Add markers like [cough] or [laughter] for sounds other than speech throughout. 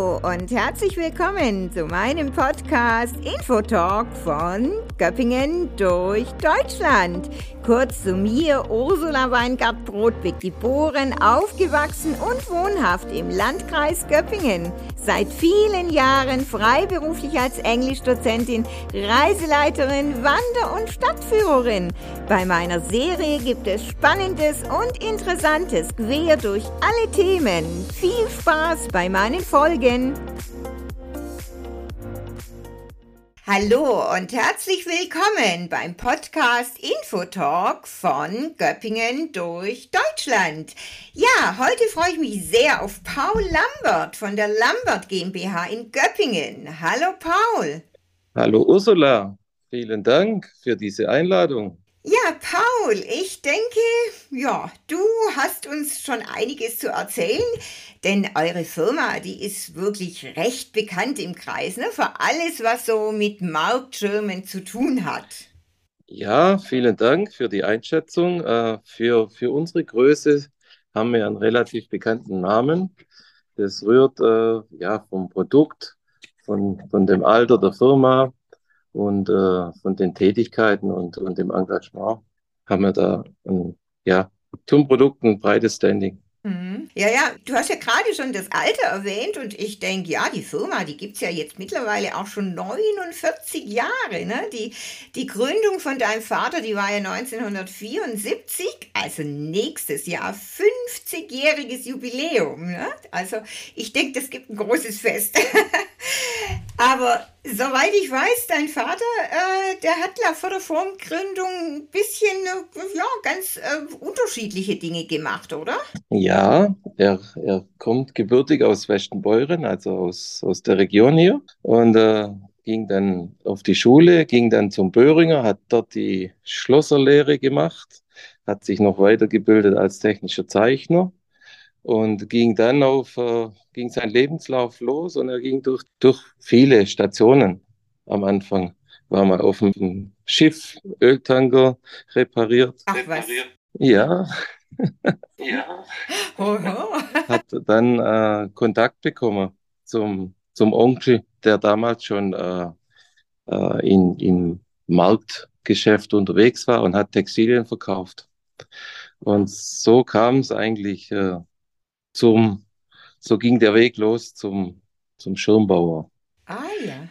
Oh. Und herzlich willkommen zu meinem Podcast Infotalk von Göppingen durch Deutschland. Kurz zu mir, Ursula Weingart-Brodbeck, geboren, aufgewachsen und wohnhaft im Landkreis Göppingen. Seit vielen Jahren freiberuflich als Englischdozentin, Reiseleiterin, Wander- und Stadtführerin. Bei meiner Serie gibt es Spannendes und Interessantes quer durch alle Themen. Viel Spaß bei meinen Folgen. Hallo und herzlich willkommen beim Podcast Infotalk von Göppingen durch Deutschland. Ja, heute freue ich mich sehr auf Paul Lambert von der Lambert GmbH in Göppingen. Hallo Paul. Hallo Ursula, vielen Dank für diese Einladung. Ja, Paul, ich denke, ja, du hast uns schon einiges zu erzählen, denn eure Firma, die ist wirklich recht bekannt im Kreis, ne, für alles, was so mit Marktschirmen zu tun hat. Ja, vielen Dank für die Einschätzung. Äh, für, für unsere Größe haben wir einen relativ bekannten Namen. Das rührt äh, ja vom Produkt, von, von dem Alter der Firma, und äh, von den Tätigkeiten und, und dem Engagement haben wir da ein, ja, zum Produkt ein breites Standing. Mhm. Ja, ja, du hast ja gerade schon das Alter erwähnt und ich denke, ja, die Firma, die gibt es ja jetzt mittlerweile auch schon 49 Jahre. Ne? Die, die Gründung von deinem Vater, die war ja 1974, also nächstes Jahr 50-jähriges Jubiläum. Ne? Also ich denke, das gibt ein großes Fest. [laughs] Aber soweit ich weiß, dein Vater, äh, der hat vor der Formgründung ein bisschen, äh, ja, ganz äh, unterschiedliche Dinge gemacht, oder? Ja, er, er kommt gebürtig aus Westenbeuren, also aus, aus der Region hier. Und äh, ging dann auf die Schule, ging dann zum Böhringer, hat dort die Schlosserlehre gemacht, hat sich noch weitergebildet als technischer Zeichner und ging dann auf, äh, ging sein Lebenslauf los und er ging durch, durch viele Stationen am Anfang. War mal auf dem Schiff, Öltanker repariert. Ach was. Ja. ja. [laughs] Hat dann äh, Kontakt bekommen zum, zum Onkel, der damals schon äh, äh, in, im Marktgeschäft unterwegs war und hat Textilien verkauft. Und so kam es eigentlich äh, zum, so ging der Weg los zum, zum Schirmbauer. Ah ja.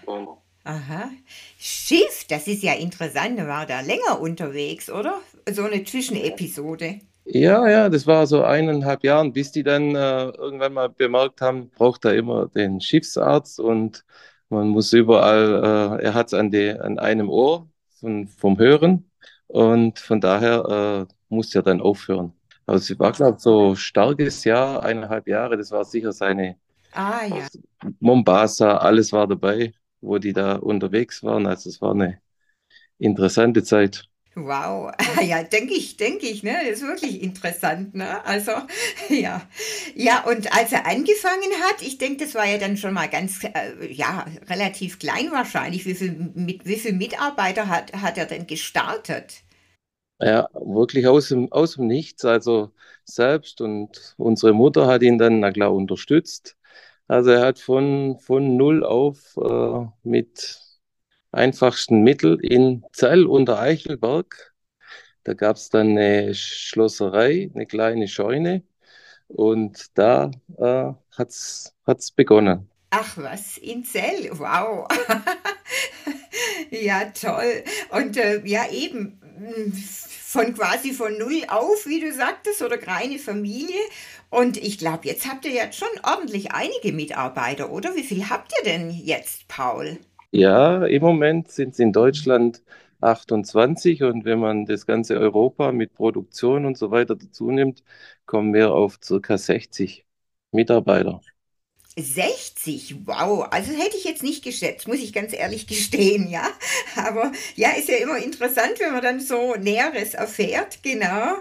Aha. Schiff, das ist ja interessant, war da länger unterwegs, oder? So eine Zwischenepisode. Ja, ja, das war so eineinhalb Jahre, bis die dann äh, irgendwann mal bemerkt haben, braucht er immer den Schiffsarzt und man muss überall, äh, er hat es an, an einem Ohr von, vom Hören und von daher äh, muss er dann aufhören. Also sie war, glaube ich, so starkes Jahr, eineinhalb Jahre. Das war sicher seine ah, ja. Mombasa, alles war dabei, wo die da unterwegs waren. Also es war eine interessante Zeit. Wow, [laughs] ja, denke ich, denke ich, ne? Das ist wirklich interessant, ne? Also, [laughs] ja. Ja, und als er angefangen hat, ich denke, das war ja dann schon mal ganz, äh, ja, relativ klein wahrscheinlich. Wie viel, mit wie viel Mitarbeiter hat, hat er denn gestartet? Ja, wirklich aus dem, aus dem Nichts. Also selbst und unsere Mutter hat ihn dann, na klar, unterstützt. Also er hat von, von null auf äh, mit einfachsten Mitteln in Zell unter Eichelberg. Da gab es dann eine Schlosserei, eine kleine Scheune. Und da äh, hat es begonnen. Ach was, in Zell, wow. [laughs] ja, toll. Und äh, ja, eben von quasi von null auf, wie du sagtest, oder kleine Familie. Und ich glaube, jetzt habt ihr jetzt schon ordentlich einige Mitarbeiter, oder? Wie viel habt ihr denn jetzt, Paul? Ja, im Moment sind es in Deutschland 28 und wenn man das ganze Europa mit Produktion und so weiter dazu nimmt, kommen wir auf circa 60 Mitarbeiter. 60, wow, also hätte ich jetzt nicht geschätzt, muss ich ganz ehrlich [laughs] gestehen, ja. Aber ja, ist ja immer interessant, wenn man dann so Näheres erfährt, genau.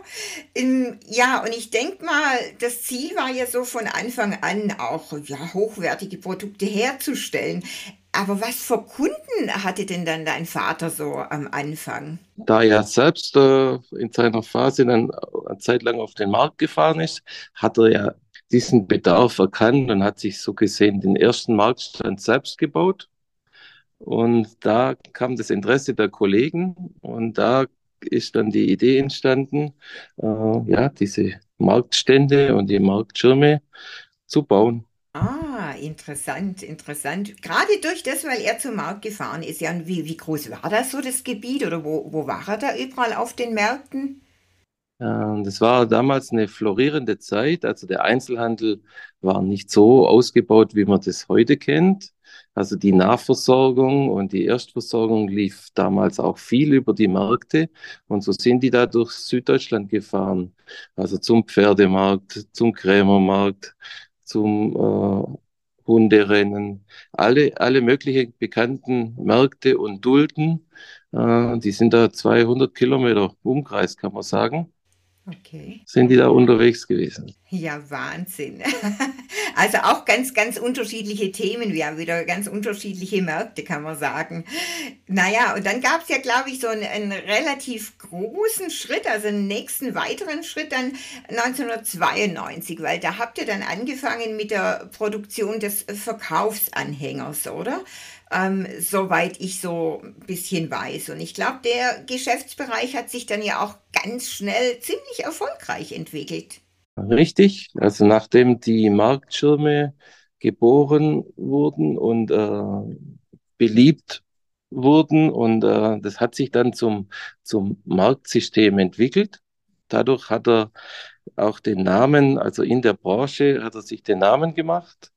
Ja, und ich denke mal, das Ziel war ja so von Anfang an auch ja, hochwertige Produkte herzustellen. Aber was für Kunden hatte denn dann dein Vater so am Anfang? Da er selbst äh, in seiner Phase dann eine Zeit lang auf den Markt gefahren ist, hat er ja diesen Bedarf erkannt und hat sich so gesehen den ersten Marktstand selbst gebaut. Und da kam das Interesse der Kollegen und da ist dann die Idee entstanden, äh, ja, diese Marktstände und die Marktschirme zu bauen. Ah, interessant, interessant. Gerade durch das, weil er zum Markt gefahren ist. Ja, wie, wie groß war das so, das Gebiet? Oder wo, wo war er da überall auf den Märkten? Ähm, Das war damals eine florierende Zeit. Also der Einzelhandel war nicht so ausgebaut, wie man das heute kennt. Also die Nahversorgung und die Erstversorgung lief damals auch viel über die Märkte. Und so sind die da durch Süddeutschland gefahren. Also zum Pferdemarkt, zum Krämermarkt, zum äh, Hunderennen, alle, alle möglichen bekannten Märkte und Dulden. Äh, die sind da 200 Kilometer Umkreis, kann man sagen Okay. sind die da unterwegs gewesen. Ja, Wahnsinn. [laughs] Also auch ganz, ganz unterschiedliche Themen. Wir haben wieder ganz unterschiedliche Märkte, kann man sagen. Naja, und dann gab es ja, glaube ich, so einen, einen relativ großen Schritt, also einen nächsten weiteren Schritt dann 1992, weil da habt ihr dann angefangen mit der Produktion des Verkaufsanhängers, oder? Ähm, soweit ich so ein bisschen weiß. Und ich glaube, der Geschäftsbereich hat sich dann ja auch ganz schnell ziemlich erfolgreich entwickelt. Richtig, also nachdem die Marktschirme geboren wurden und äh, beliebt wurden und äh, das hat sich dann zum, zum Marktsystem entwickelt. Dadurch hat er auch den Namen, also in der Branche hat er sich den Namen gemacht.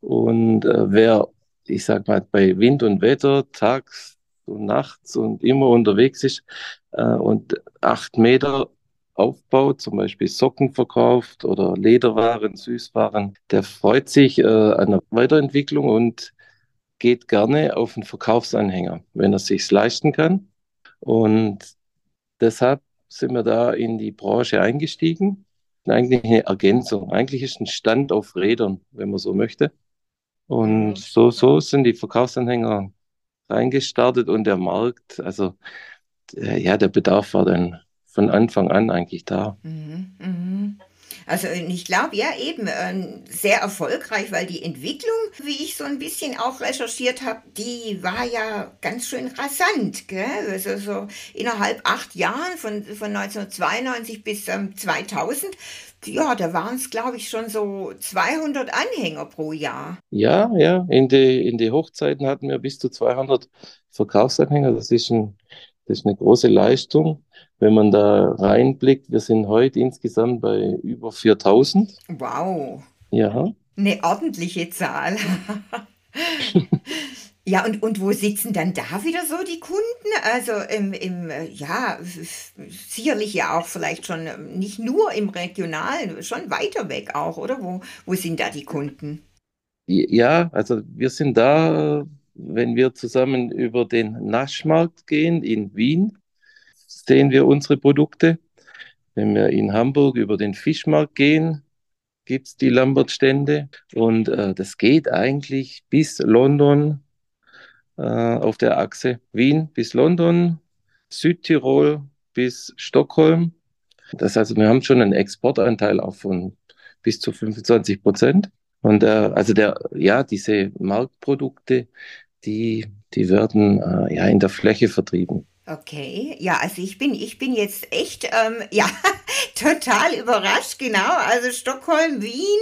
Und äh, wer, ich sag mal, bei Wind und Wetter tags und nachts und immer unterwegs ist äh, und acht Meter aufbaut, zum Beispiel Socken verkauft oder Lederwaren, Süßwaren, der freut sich äh, an der Weiterentwicklung und geht gerne auf einen Verkaufsanhänger, wenn er sich's leisten kann. Und deshalb sind wir da in die Branche eingestiegen. Eigentlich eine Ergänzung. Eigentlich ist ein Stand auf Rädern, wenn man so möchte. Und so, so sind die Verkaufsanhänger reingestartet und der Markt, also äh, ja, der Bedarf war dann von Anfang an eigentlich da. Mhm, mhm. Also äh, ich glaube, ja, eben ähm, sehr erfolgreich, weil die Entwicklung, wie ich so ein bisschen auch recherchiert habe, die war ja ganz schön rasant. Gell? Also so innerhalb acht Jahren, von, von 1992 bis ähm, 2000, ja, da waren es, glaube ich, schon so 200 Anhänger pro Jahr. Ja, ja, in die, in die Hochzeiten hatten wir bis zu 200 Verkaufsanhänger. Das ist ein, das ist eine große Leistung. Wenn man da reinblickt, wir sind heute insgesamt bei über 4000. Wow, Ja, eine ordentliche Zahl. [laughs] Ja, und, und wo sitzen dann da wieder so die Kunden? Also im, im, äh, ja, sicherlich ja auch vielleicht schon ähm, nicht nur im Regionalen, schon weiter weg auch, oder? Wo, wo sind da die Kunden? ja, also wir sind da, wenn wir zusammen über den Naschmarkt gehen in Wien, sehen wir unsere Produkte. Wenn wir in Hamburg über den Fischmarkt gehen, gibt's die Lambertstände. Und äh, das geht eigentlich bis London auf der Achse Wien bis London, Südtirol bis Stockholm. Das heißt, wir haben schon einen Exportanteil auch von bis zu 25 Prozent. Und äh, also der, ja, diese Marktprodukte, die, die werden äh, ja in der Fläche vertrieben. Okay, ja, also ich bin, ich bin jetzt echt, ähm, [laughs] ja, total überrascht, genau. Also Stockholm, Wien,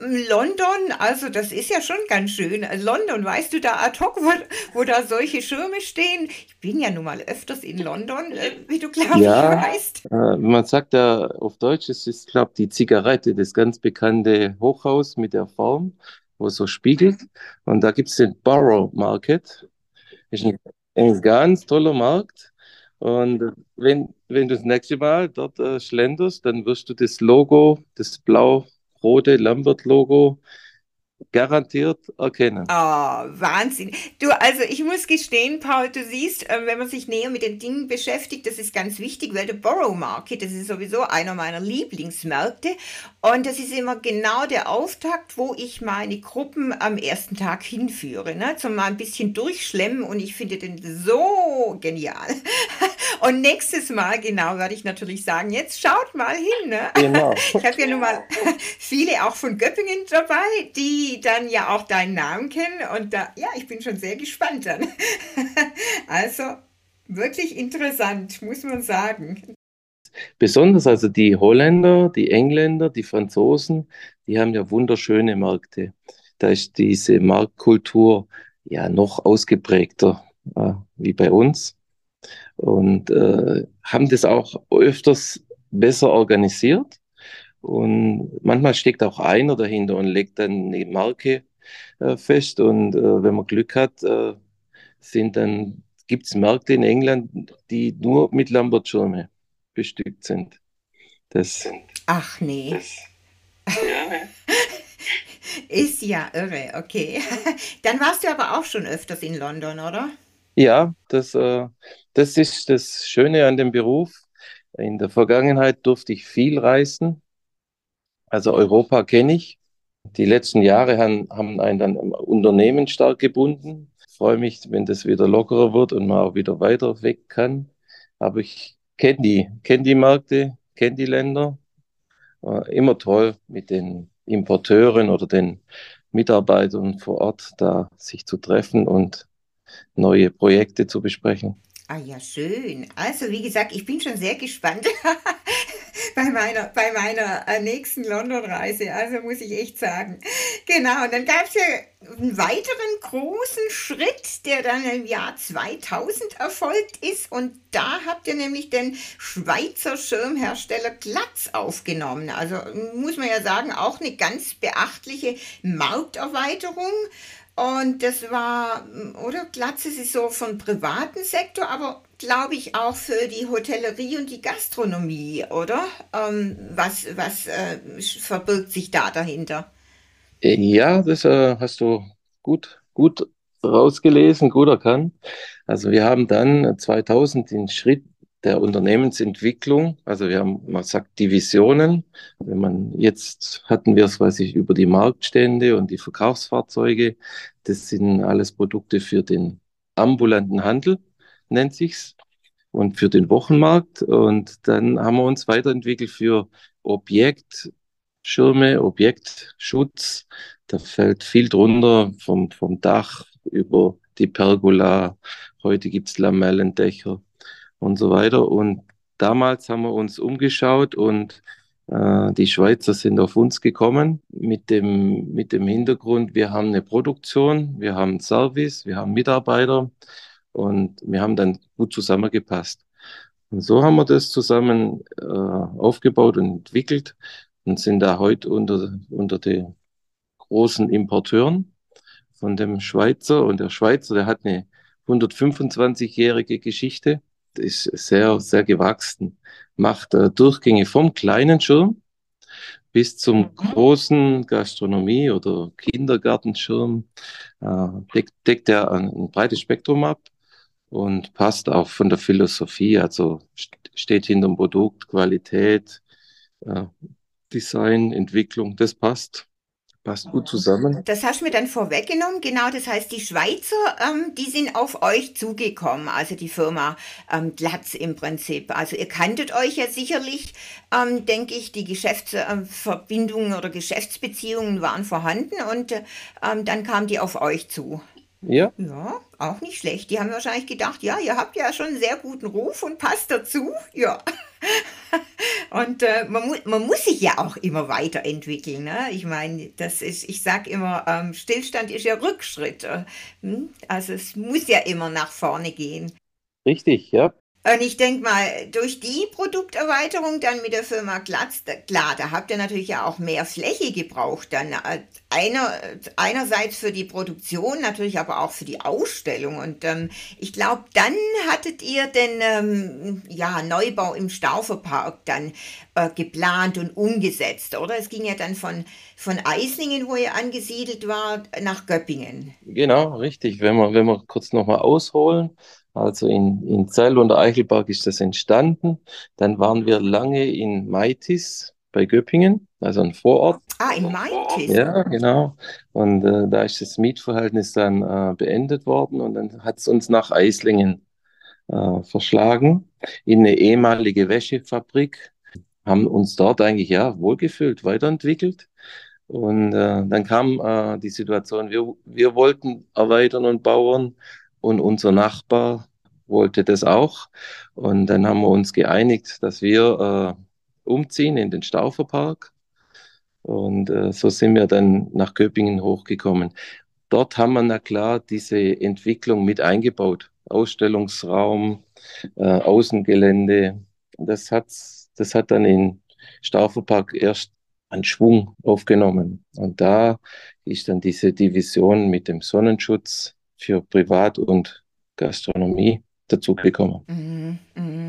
m, London, also das ist ja schon ganz schön. Also London, weißt du da ad hoc, wo, wo da solche Schirme stehen? Ich bin ja nun mal öfters in London, äh, wie du, glaube ich, Ja, weißt. äh, man sagt ja auf Deutsch, es ist, glaube die Zigarette, das ganz bekannte Hochhaus mit der Form, wo es so spiegelt. Und da gibt's den Borough Market. Ist ein, ein ganz toller Markt. Und wenn, wenn du das nächste Mal dort äh, schlenderst, dann wirst du das Logo, das blau-rote Lambert-Logo garantiert erkennen. Oh, Wahnsinn. Du, also ich muss gestehen, Paul, du siehst, äh, wenn man sich näher mit den Dingen beschäftigt, das ist ganz wichtig, weil der Borough Market, das ist sowieso einer meiner Lieblingsmärkte und das ist immer genau der Auftakt, wo ich meine Gruppen am ersten Tag hinführe, ne? zum mal ein bisschen durchschlemmen und ich finde den so genial. [laughs] Und nächstes Mal, genau, werde ich natürlich sagen, jetzt schaut mal hin. Ne? Genau. [laughs] Ich habe ja nun mal [laughs] viele auch von Göppingen dabei, die dann ja auch deinen Namen kennen. Und da, ja, ich bin schon sehr gespannt dann. [laughs] Also wirklich interessant, muss man sagen. Besonders also die Holländer, die Engländer, die Franzosen, die haben ja wunderschöne Märkte. Da ist diese Marktkultur ja noch ausgeprägter äh, wie bei uns und äh, haben das auch öfters besser organisiert. Und manchmal steckt auch einer dahinter und legt dann eine Marke äh, fest. Und äh, wenn man Glück hat, äh, sind dann gibt es Märkte in England, die nur mit Lambertschirme bestückt sind. Das, Ach nee. Das, ja, [laughs] ne? Ist ja irre, okay. [laughs] Dann warst du aber auch schon öfters in London, oder? Ja, das, äh, das ist das Schöne an dem Beruf. In der Vergangenheit durfte ich viel reisen. Also Europa kenne ich. Die letzten Jahre haben, haben einen dann im Unternehmen stark gebunden. Ich freue mich, wenn das wieder lockerer wird und man auch wieder weiter weg kann. Aber ich kenne die, kenne die Märkte, kenne die Länder. Immer toll mit den Importeuren oder den Mitarbeitern vor Ort da sich zu treffen und neue Projekte zu besprechen. Ah ja, schön. Also wie gesagt, ich bin schon sehr gespannt [laughs] bei meiner, bei meiner äh, nächsten London-Reise. Also muss ich echt sagen. Genau, und dann gab es ja einen weiteren großen Schritt, der dann im Jahr 2000 erfolgt ist. Und da habt ihr nämlich den Schweizer Schirmhersteller Glatz aufgenommen. Also muss man ja sagen, auch eine ganz beachtliche Markterweiterung. Und das war, oder Glatze ist so vom privaten Sektor, aber glaube ich auch für die Hotellerie und die Gastronomie, oder? Ähm, was was äh, verbirgt sich da dahinter? Ja, das äh, hast du gut, gut rausgelesen, gut erkannt. Also wir haben dann 2000 den Schritt der Unternehmensentwicklung. Also wir haben, man sagt Divisionen. Wenn man jetzt hatten wir es, weiß ich, über die Marktstände und die Verkaufsfahrzeuge. Das sind alles Produkte für den ambulanten Handel, nennt sich's, und für den Wochenmarkt. Und dann haben wir uns weiterentwickelt für Objektschirme, Objektschutz. Da fällt viel drunter vom, vom Dach über die Pergola. Heute gibt's Lamellendächer und so weiter. Und damals haben wir uns umgeschaut und äh, die Schweizer sind auf uns gekommen mit dem, mit dem Hintergrund, wir haben eine Produktion, wir haben Service, wir haben Mitarbeiter und wir haben dann gut zusammengepasst. Und so haben wir das zusammen äh, aufgebaut und entwickelt und sind da heute unter, unter den großen Importeuren von dem Schweizer. Und der Schweizer, der hat eine 125-jährige Geschichte ist sehr, sehr gewachsen. Macht äh, Durchgänge vom kleinen Schirm bis zum mhm. großen Gastronomie- oder Kindergartenschirm. Äh, deckt, deckt er ein, ein breites Spektrum ab und passt auch von der Philosophie, also steht hinter dem Produkt, Qualität, äh, Design, Entwicklung, das passt. Passt gut zusammen. Das hast du mir dann vorweggenommen. Genau, das heißt, die Schweizer, ähm, die sind auf euch zugekommen, also die Firma ähm, Glatz im Prinzip. Also ihr kanntet euch ja sicherlich, ähm, denke ich, die Geschäftsverbindungen oder Geschäftsbeziehungen waren vorhanden und ähm, dann kam die auf euch zu. Ja. Ja, auch nicht schlecht. Die haben wahrscheinlich gedacht, ja, ihr habt ja schon einen sehr guten Ruf und passt dazu. Ja. [laughs] Und äh, man, mu man muss sich ja auch immer weiterentwickeln. Ne? Ich meine, das ist, ich sage immer, ähm, Stillstand ist ja Rückschritt. Äh, hm? Also es muss ja immer nach vorne gehen. Richtig, ja. Und ich denke mal, durch die Produkterweiterung dann mit der Firma Glatz, klar, da habt ihr natürlich ja auch mehr Fläche gebraucht. Dann äh, einer, einerseits für die Produktion, natürlich aber auch für die Ausstellung. Und ähm, ich glaube, dann hattet ihr den ähm, ja, Neubau im Stauferpark dann äh, geplant und umgesetzt, oder? Es ging ja dann von, von Eislingen, wo ihr angesiedelt wart, nach Göppingen. Genau, richtig. Wenn wir, wenn wir kurz nochmal ausholen, also in, in Zell und Eichelberg ist das entstanden. Dann waren wir lange in Meitis bei Göppingen, also ein Vorort. Ah, in Meitis? Ja, genau. Und äh, da ist das Mietverhältnis dann äh, beendet worden und dann hat es uns nach Eislingen äh, verschlagen in eine ehemalige Wäschefabrik. Haben uns dort eigentlich ja wohlgefühlt, weiterentwickelt. Und äh, dann kam äh, die Situation, wir, wir wollten erweitern und bauen und unser Nachbar wollte das auch. Und dann haben wir uns geeinigt, dass wir äh, umziehen in den Stauferpark. Und äh, so sind wir dann nach Köpingen hochgekommen. Dort haben wir na klar diese Entwicklung mit eingebaut. Ausstellungsraum, äh, Außengelände. Das hat, das hat dann in Stauferpark erst einen Schwung aufgenommen. Und da ist dann diese Division mit dem Sonnenschutz für Privat- und Gastronomie dazugekommen. Mhm, mh.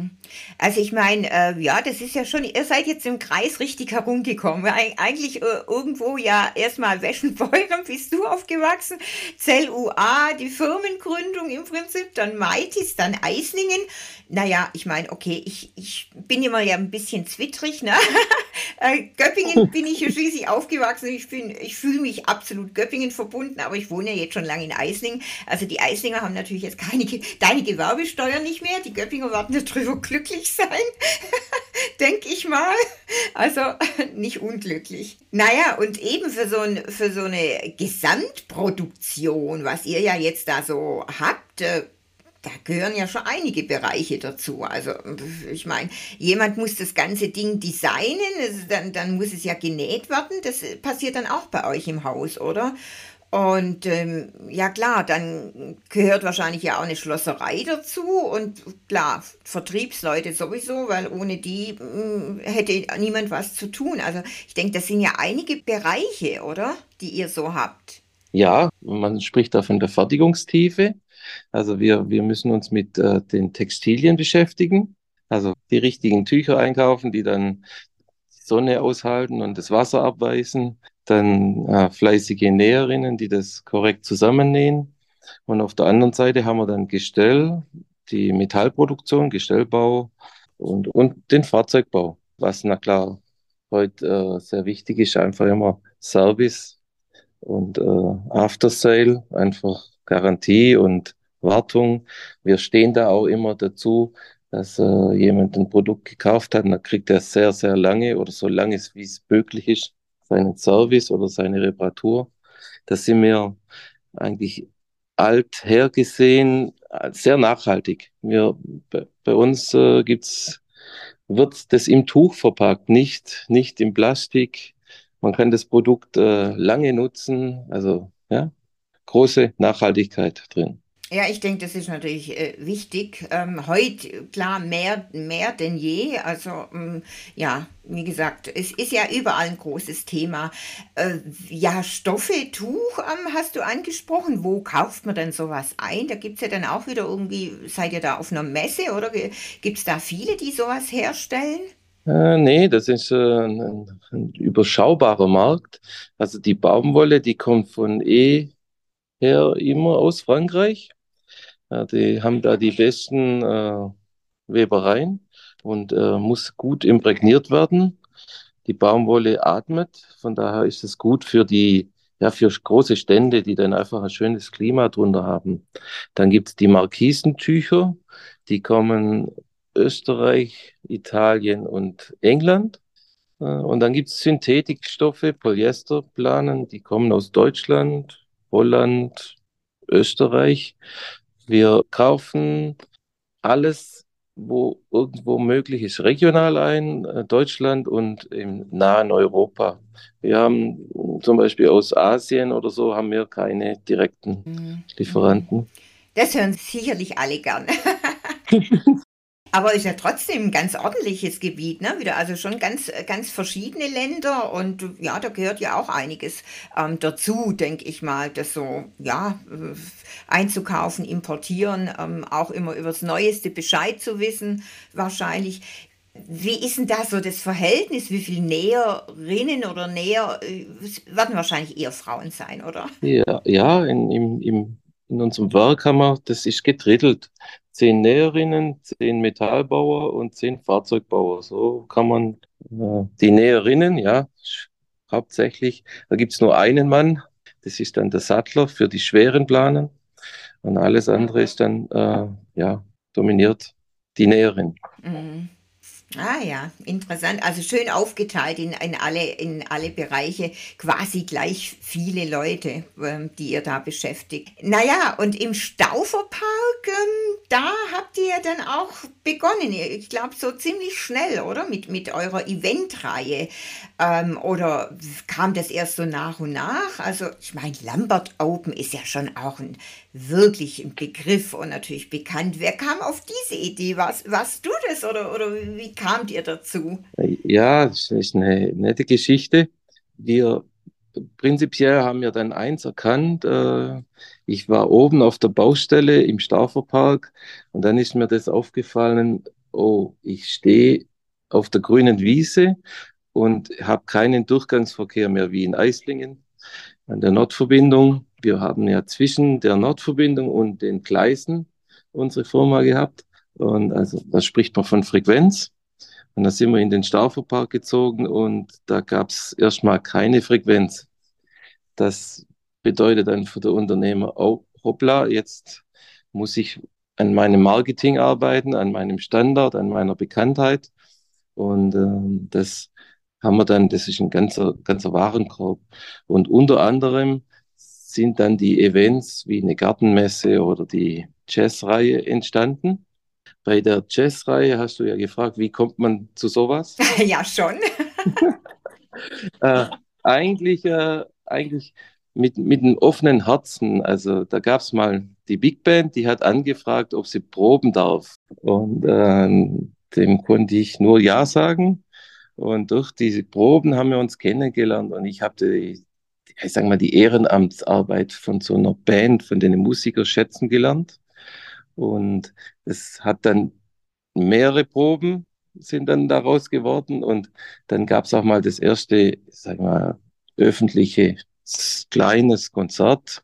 Also ich meine, äh, ja, das ist ja schon, ihr seid jetzt im Kreis richtig herumgekommen. Eig eigentlich äh, irgendwo ja erstmal Weschenbeuren bist du aufgewachsen, Zell UA, die Firmengründung im Prinzip, dann Maitis, dann Eislingen. Naja, ich meine, okay, ich, ich bin immer ja ein bisschen zwittrig, ne? [laughs] Äh, Göppingen bin ich ja schließlich aufgewachsen. Ich, ich fühle mich absolut Göppingen verbunden, aber ich wohne ja jetzt schon lange in Eislingen. Also die Eislinger haben natürlich jetzt keine, deine Gewerbesteuer nicht mehr. Die Göppinger werden darüber glücklich sein, [laughs] denke ich mal. Also [laughs] nicht unglücklich. Naja, und eben für so, ein, für so eine Gesamtproduktion, was ihr ja jetzt da so habt, äh, da gehören ja schon einige Bereiche dazu. Also ich meine, jemand muss das ganze Ding designen, dann, dann muss es ja genäht werden. Das passiert dann auch bei euch im Haus, oder? Und ähm, ja klar, dann gehört wahrscheinlich ja auch eine Schlosserei dazu und klar, Vertriebsleute sowieso, weil ohne die äh, hätte niemand was zu tun. Also ich denke, das sind ja einige Bereiche, oder? Die ihr so habt. Ja, man spricht da von der Fertigungstiefe. Also wir, wir müssen uns mit äh, den Textilien beschäftigen, also die richtigen Tücher einkaufen, die dann die Sonne aushalten und das Wasser abweisen. Dann äh, fleißige Näherinnen, die das korrekt zusammennähen. Und auf der anderen Seite haben wir dann Gestell, die Metallproduktion, Gestellbau und, und den Fahrzeugbau, was na klar heute äh, sehr wichtig ist, einfach immer Service und äh, After Sale, einfach Garantie und Wartung. Wir stehen da auch immer dazu, dass äh, jemand ein Produkt gekauft hat, dann kriegt er sehr, sehr lange oder so lange, wie es möglich ist, seinen Service oder seine Reparatur. Das sind wir eigentlich alt hergesehen, sehr nachhaltig. Wir, bei, bei uns äh, gibt's, wird das im Tuch verpackt, nicht, nicht im Plastik. Man kann das Produkt äh, lange nutzen, also ja, große Nachhaltigkeit drin. Ja, ich denke, das ist natürlich äh, wichtig. Ähm, heute, klar, mehr, mehr denn je. Also, ähm, ja, wie gesagt, es ist ja überall ein großes Thema. Äh, ja, Stoffe, Tuch ähm, hast du angesprochen. Wo kauft man denn sowas ein? Da gibt es ja dann auch wieder irgendwie, seid ihr da auf einer Messe oder gibt es da viele, die sowas herstellen? Äh, nee, das ist äh, ein, ein, überschaubarer Markt. Also die Baumwolle, die kommt von eh her immer aus Frankreich. Ja, die haben da die besten äh, Webereien und äh, muss gut imprägniert werden. Die Baumwolle atmet, von daher ist es gut für die, ja, für große Stände, die dann einfach ein schönes Klima drunter haben. Dann gibt es die Markisentücher, die kommen Österreich, Italien und England. Äh, und dann gibt es Synthetikstoffe, Polyesterplanen, die kommen aus Deutschland, Holland, Österreich. Wir kaufen alles, wo irgendwo möglich ist, regional ein, äh, Deutschland und im nahen Europa. Wir haben zum Beispiel aus Asien oder so haben wir keine direkten mhm. Lieferanten. Das hören sicherlich alle gern. [laughs] [laughs] Aber ist ja trotzdem ein ganz ordentliches Gebiet, ne? Wieder also schon ganz, ganz verschiedene Länder und ja, da gehört ja auch einiges ähm, dazu, denke ich mal, das so, ja, äh, einzukaufen, importieren, ähm, auch immer über das Neueste Bescheid zu wissen, wahrscheinlich. Wie ist denn da so das Verhältnis? Wie viele Näherinnen oder Näher äh, werden wahrscheinlich eher Frauen sein, oder? Ja, ja in, im, in unserem Werk haben wir, das ist gedrittelt. Zehn Näherinnen, zehn Metallbauer und zehn Fahrzeugbauer. So kann man äh, die Näherinnen, ja, hauptsächlich, da gibt es nur einen Mann, das ist dann der Sattler für die schweren Planen. Und alles andere ist dann, äh, ja, dominiert die Näherin. Mhm. Ah ja, interessant. Also schön aufgeteilt in, in, alle, in alle Bereiche, quasi gleich viele Leute, ähm, die ihr da beschäftigt. Naja, und im Stauferpark, ähm, da habt ihr dann auch begonnen. Ich glaube, so ziemlich schnell, oder? Mit, mit eurer Eventreihe. Ähm, oder kam das erst so nach und nach? Also, ich meine, Lambert Open ist ja schon auch ein wirklich ein Begriff und natürlich bekannt. Wer kam auf diese Idee? Was, warst du das oder, oder wie kamt ihr dazu? Ja, das ist eine nette Geschichte. Wir prinzipiell haben wir dann eins erkannt. Äh, ich war oben auf der Baustelle im Stauferpark und dann ist mir das aufgefallen, oh, ich stehe auf der grünen Wiese und habe keinen Durchgangsverkehr mehr wie in Eislingen an der Nordverbindung. Wir haben ja zwischen der Nordverbindung und den Gleisen unsere Firma gehabt. Und also da spricht man von Frequenz. Und da sind wir in den Stauferpark gezogen und da gab es erstmal keine Frequenz. Das bedeutet dann für den Unternehmer, oh, hoppla, jetzt muss ich an meinem Marketing arbeiten, an meinem Standard, an meiner Bekanntheit. Und ähm, das haben wir dann, das ist ein ganzer, ganzer Warenkorb. Und unter anderem sind dann die Events wie eine Gartenmesse oder die Jazzreihe entstanden. Bei der Jazzreihe hast du ja gefragt, wie kommt man zu sowas? [laughs] ja, schon. [laughs] äh, eigentlich, äh, eigentlich mit, mit einem offenen Herzen. Also da gab es mal die Big Band, die hat angefragt, ob sie proben darf. Und äh, dem konnte ich nur Ja sagen. Und durch diese Proben haben wir uns kennengelernt und ich habe die, ich sag mal, die Ehrenamtsarbeit von so einer Band, von den Musikern schätzen gelernt. Und es hat dann mehrere Proben sind dann daraus geworden und dann gab es auch mal das erste, sag mal, öffentliche kleines Konzert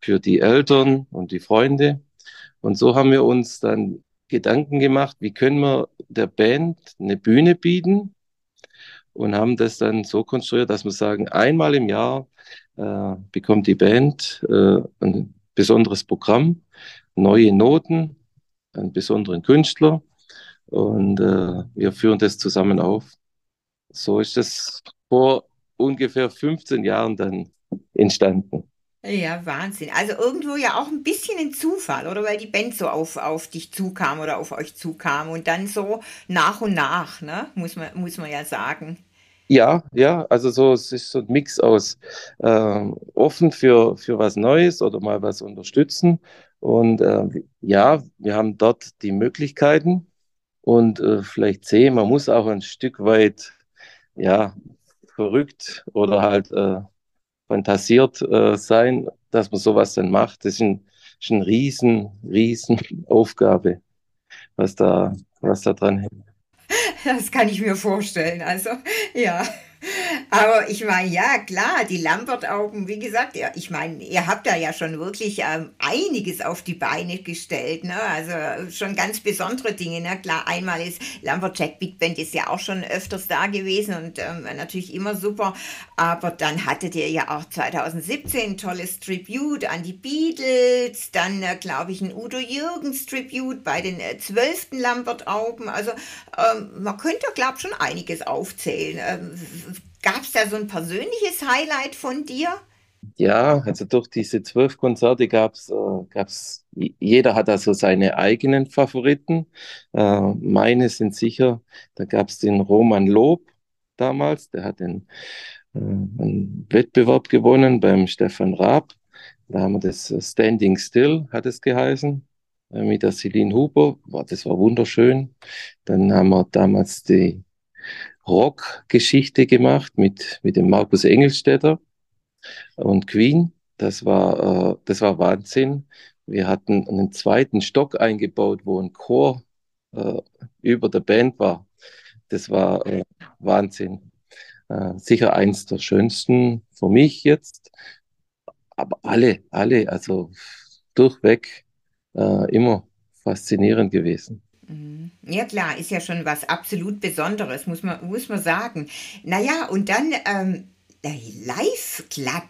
für die Eltern und die Freunde. Und so haben wir uns dann Gedanken gemacht, wie können wir der Band eine Bühne bieten, und haben das dann so konstruiert, dass wir sagen, einmal im Jahr äh, bekommt die Band äh, ein besonderes Programm, neue Noten, einen besonderen Künstler und äh, wir führen das zusammen auf. So ist das vor ungefähr 15 Jahren dann entstanden. Ja, Wahnsinn. Also irgendwo ja auch ein bisschen ein Zufall, oder? Weil die Band so auf, auf dich zukam oder auf euch zukam und dann so nach und nach, ne? Muss man, muss man ja sagen. Ja, ja, also so, es ist so ein Mix aus äh, offen für, für was Neues oder mal was unterstützen. Und äh, ja, wir haben dort die Möglichkeiten und äh, vielleicht sehen, man muss auch ein Stück weit, ja, verrückt oder halt äh, fantasiert äh, sein, dass man sowas dann macht. Das ist, ein, ist eine riesen, riesen [laughs] Aufgabe, was da, was da dran hängt. Das kann ich mir vorstellen. Also, ja. Aber ich meine, ja, klar, die Lambert-Augen, wie gesagt, ich meine, ihr habt da ja schon wirklich ähm, einiges auf die Beine gestellt, ne? Also schon ganz besondere Dinge, ne? Klar, einmal ist Lambert Jack Big Band ist ja auch schon öfters da gewesen und ähm, natürlich immer super. Aber dann hattet ihr ja auch 2017 ein tolles Tribute an die Beatles, dann äh, glaube ich ein Udo Jürgens Tribute bei den äh, 12. Lambert-Augen. Also ähm, man könnte, glaube ich, schon einiges aufzählen. Gab es da so ein persönliches Highlight von dir? Ja, also durch diese zwölf Konzerte gab es, äh, jeder hat also seine eigenen Favoriten. Äh, meine sind sicher, da gab es den Roman Lob damals, der hat den, äh, einen Wettbewerb gewonnen beim Stefan Raab. Da haben wir das Standing Still, hat es geheißen. äh, mit der Celine Huber. Das war wunderschön. Dann haben wir damals die Rockgeschichte gemacht mit, mit dem Markus Engelstädter und Queen. Das war, äh, das war Wahnsinn. Wir hatten einen zweiten Stock eingebaut, wo ein Chor äh, über der Band war. Das war äh, Wahnsinn. Äh, sicher eins der schönsten für mich jetzt. Aber alle, alle, also durchweg äh, immer faszinierend gewesen. Ja klar, ist ja schon was absolut Besonderes, muss man, muss man sagen. Naja, und dann ähm, Live Club,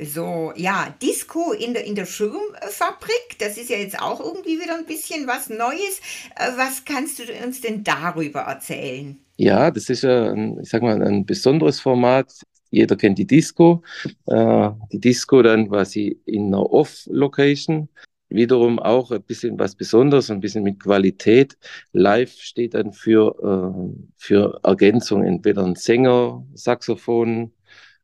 so ja, Disco in der, in der Schirmfabrik, das ist ja jetzt auch irgendwie wieder ein bisschen was Neues. Äh, was kannst du uns denn darüber erzählen? Ja, das ist ja, ich sag mal, ein besonderes Format. Jeder kennt die Disco. Äh, die Disco dann quasi in einer Off-Location wiederum auch ein bisschen was Besonderes, ein bisschen mit Qualität. Live steht dann für, äh, für Ergänzung, entweder ein Sänger, Saxophon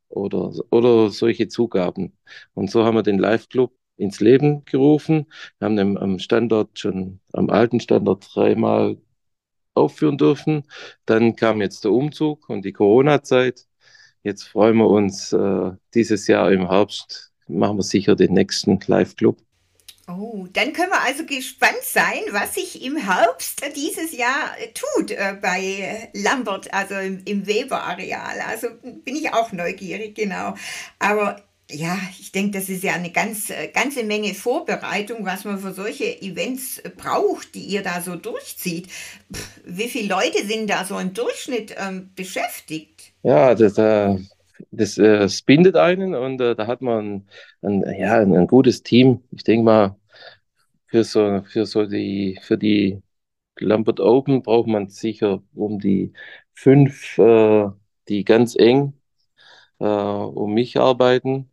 oder, oder solche Zugaben. Und so haben wir den Live-Club ins Leben gerufen. Wir haben den am Standort schon, am alten Standort dreimal aufführen dürfen. Dann kam jetzt der Umzug und die Corona-Zeit. Jetzt freuen wir uns äh, dieses Jahr im Herbst, machen wir sicher den nächsten Live-Club. Oh, dann können wir also gespannt sein, was sich im Herbst dieses Jahr tut äh, bei Lambert, also im, im Weber-Areal. Also bin ich auch neugierig, genau. Aber ja, ich denke, das ist ja eine ganz, äh, ganze Menge Vorbereitung, was man für solche Events braucht, die ihr da so durchzieht. Pff, wie viele Leute sind da so im Durchschnitt ähm, beschäftigt? Ja, das, äh, das, äh, das bindet einen und äh, da hat man ein, ein, ja, ein, ein gutes Team. Ich denke mal, für so, für so die, für die Lambert Open braucht man sicher um die fünf, äh, die ganz eng äh, um mich arbeiten.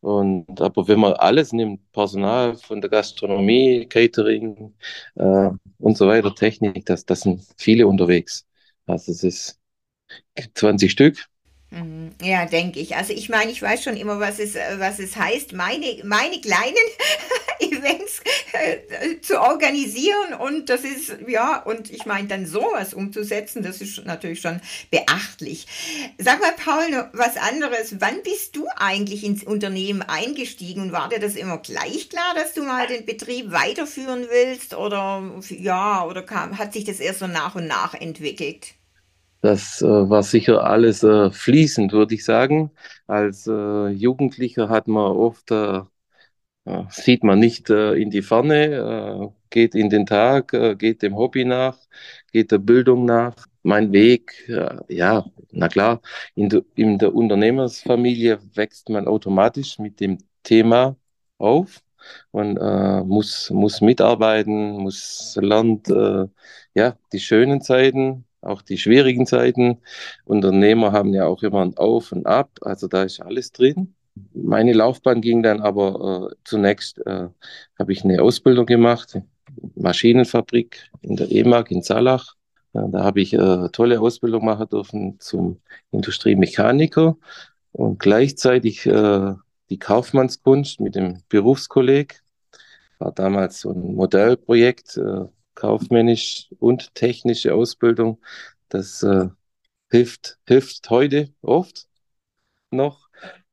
Und aber wenn man alles nimmt, Personal von der Gastronomie, Catering äh, und so weiter, Technik, das, das sind viele unterwegs. Also es ist 20 Stück. Ja, denke ich. Also ich meine, ich weiß schon immer, was es, äh, was es heißt, meine, meine kleinen [laughs] Events äh, zu organisieren und das ist, ja, und ich meine, dann sowas umzusetzen, das ist natürlich schon beachtlich. Sag mal, Paul, was anderes. Wann bist du eigentlich ins Unternehmen eingestiegen und war dir das immer gleich klar, dass du mal den Betrieb weiterführen willst oder, ja, oder kam, hat sich das erst so nach und nach entwickelt? Das äh, war sicher alles äh, fließend, würde ich sagen. Als äh, Jugendlicher hat man oft, äh, äh, sieht man nicht äh, in die Ferne, geht in den Tag, geht dem Hobby nach, geht der Bildung nach. Mein Weg, ja, na klar, in, de, in der Unternehmersfamilie wächst man automatisch mit dem Thema auf und muss, muss mitarbeiten, muss lernt, ja, die schönen Zeiten auch die schwierigen Zeiten. Unternehmer haben ja auch immer ein Auf und Ab, also da ist alles drin. Meine Laufbahn ging dann aber äh, zunächst, äh, habe ich eine Ausbildung gemacht, Maschinenfabrik in der EMAG in Zallach. Ja, da habe ich äh, tolle Ausbildung machen dürfen zum Industriemechaniker und gleichzeitig äh, die Kaufmannskunst mit dem Berufskolleg. War damals so ein Modellprojekt, äh, kaufmännisch und technische Ausbildung. Das äh, hilft, hilft heute oft noch.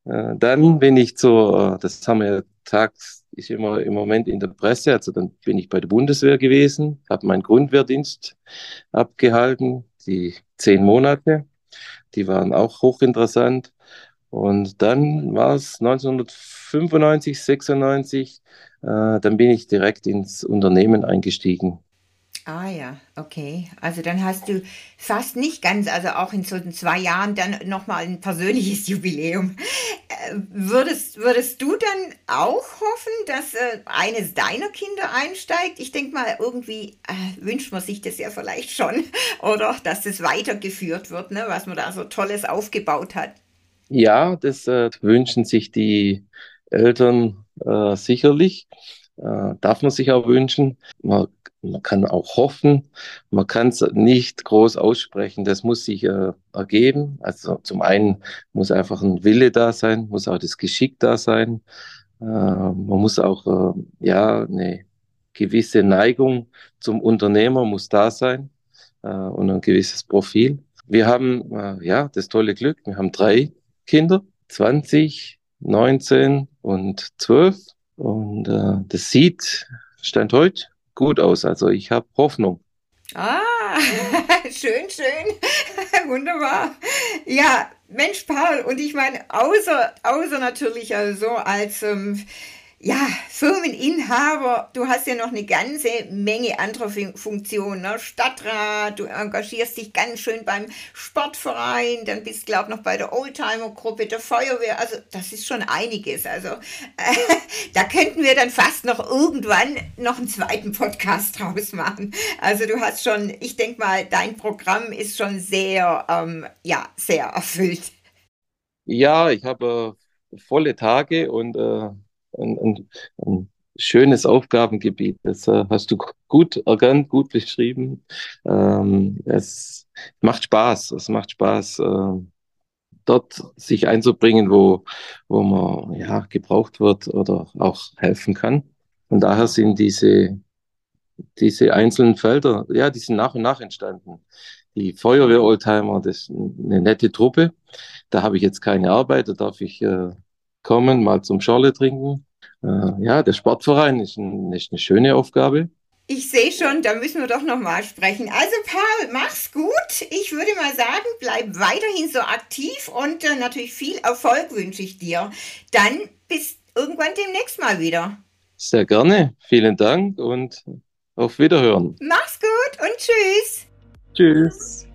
Äh, dann bin ich so, äh, das haben wir tags, ist immer im Moment in der Presse, also dann bin ich bei der Bundeswehr gewesen, habe meinen Grundwehrdienst abgehalten, die zehn Monate. Die waren auch hochinteressant. Und dann war es 1995, 96, äh, dann bin ich direkt ins Unternehmen eingestiegen. Ah ja, okay. Also dann hast du fast nicht ganz, also auch in so zwei Jahren dann nochmal ein persönliches [laughs] Jubiläum. Äh, würdest, würdest du dann auch hoffen, dass äh, eines deiner Kinder einsteigt? Ich denke mal, irgendwie äh, wünscht man sich das ja vielleicht schon, [laughs] oder dass das weitergeführt wird, ne, was man da so Tolles aufgebaut hat. Ja, das äh, wünschen sich die Eltern äh, sicherlich. Äh, darf man sich auch wünschen. Man man kann auch hoffen, man kann es nicht groß aussprechen, das muss sich äh, ergeben. Also zum einen muss einfach ein Wille da sein, muss auch das Geschick da sein. Äh, man muss auch äh, ja eine, gewisse Neigung zum Unternehmer muss da sein äh, und ein gewisses Profil. Wir haben äh, ja das tolle Glück, wir haben drei Kinder, 20, 19 und 12. Und äh, das sieht, Stand heute, gut aus. Also ich habe Hoffnung. Ah, [laughs] schön, schön. [laughs] Wunderbar. Ja, Mensch, Paul, und ich meine, außer, außer natürlich also als ähm, ja, Firmeninhaber, du hast ja noch eine ganze Menge anderer Funktionen. Ne? Stadtrat, du engagierst dich ganz schön beim Sportverein, dann bist, glaube ich, noch bei der Oldtimer-Gruppe der Feuerwehr. Also, das ist schon einiges. Also, äh, [laughs] da könnten wir dann fast noch irgendwann noch einen zweiten Podcast draus machen. Also, du hast schon, ich denke mal, dein Programm ist schon sehr, ähm, ja, sehr erfüllt. Ja, ich habe äh, volle Tage und äh ein, ein, ein schönes Aufgabengebiet. Das äh, hast du gut erkannt, gut beschrieben. Ähm, es macht Spaß. Es macht Spaß, äh, dort sich einzubringen, wo, wo man ja gebraucht wird oder auch helfen kann. Und daher sind diese, diese einzelnen Felder, ja, die sind nach und nach entstanden. Die Feuerwehr-Oldtimer, das ist eine nette Truppe. Da habe ich jetzt keine Arbeit, da darf ich äh, kommen, mal zum Schorle trinken. Äh, ja, der Sportverein ist, ein, ist eine schöne Aufgabe. Ich sehe schon, da müssen wir doch nochmal sprechen. Also Paul, mach's gut. Ich würde mal sagen, bleib weiterhin so aktiv und äh, natürlich viel Erfolg wünsche ich dir. Dann bis irgendwann demnächst mal wieder. Sehr gerne. Vielen Dank und auf Wiederhören. Mach's gut und tschüss. Tschüss.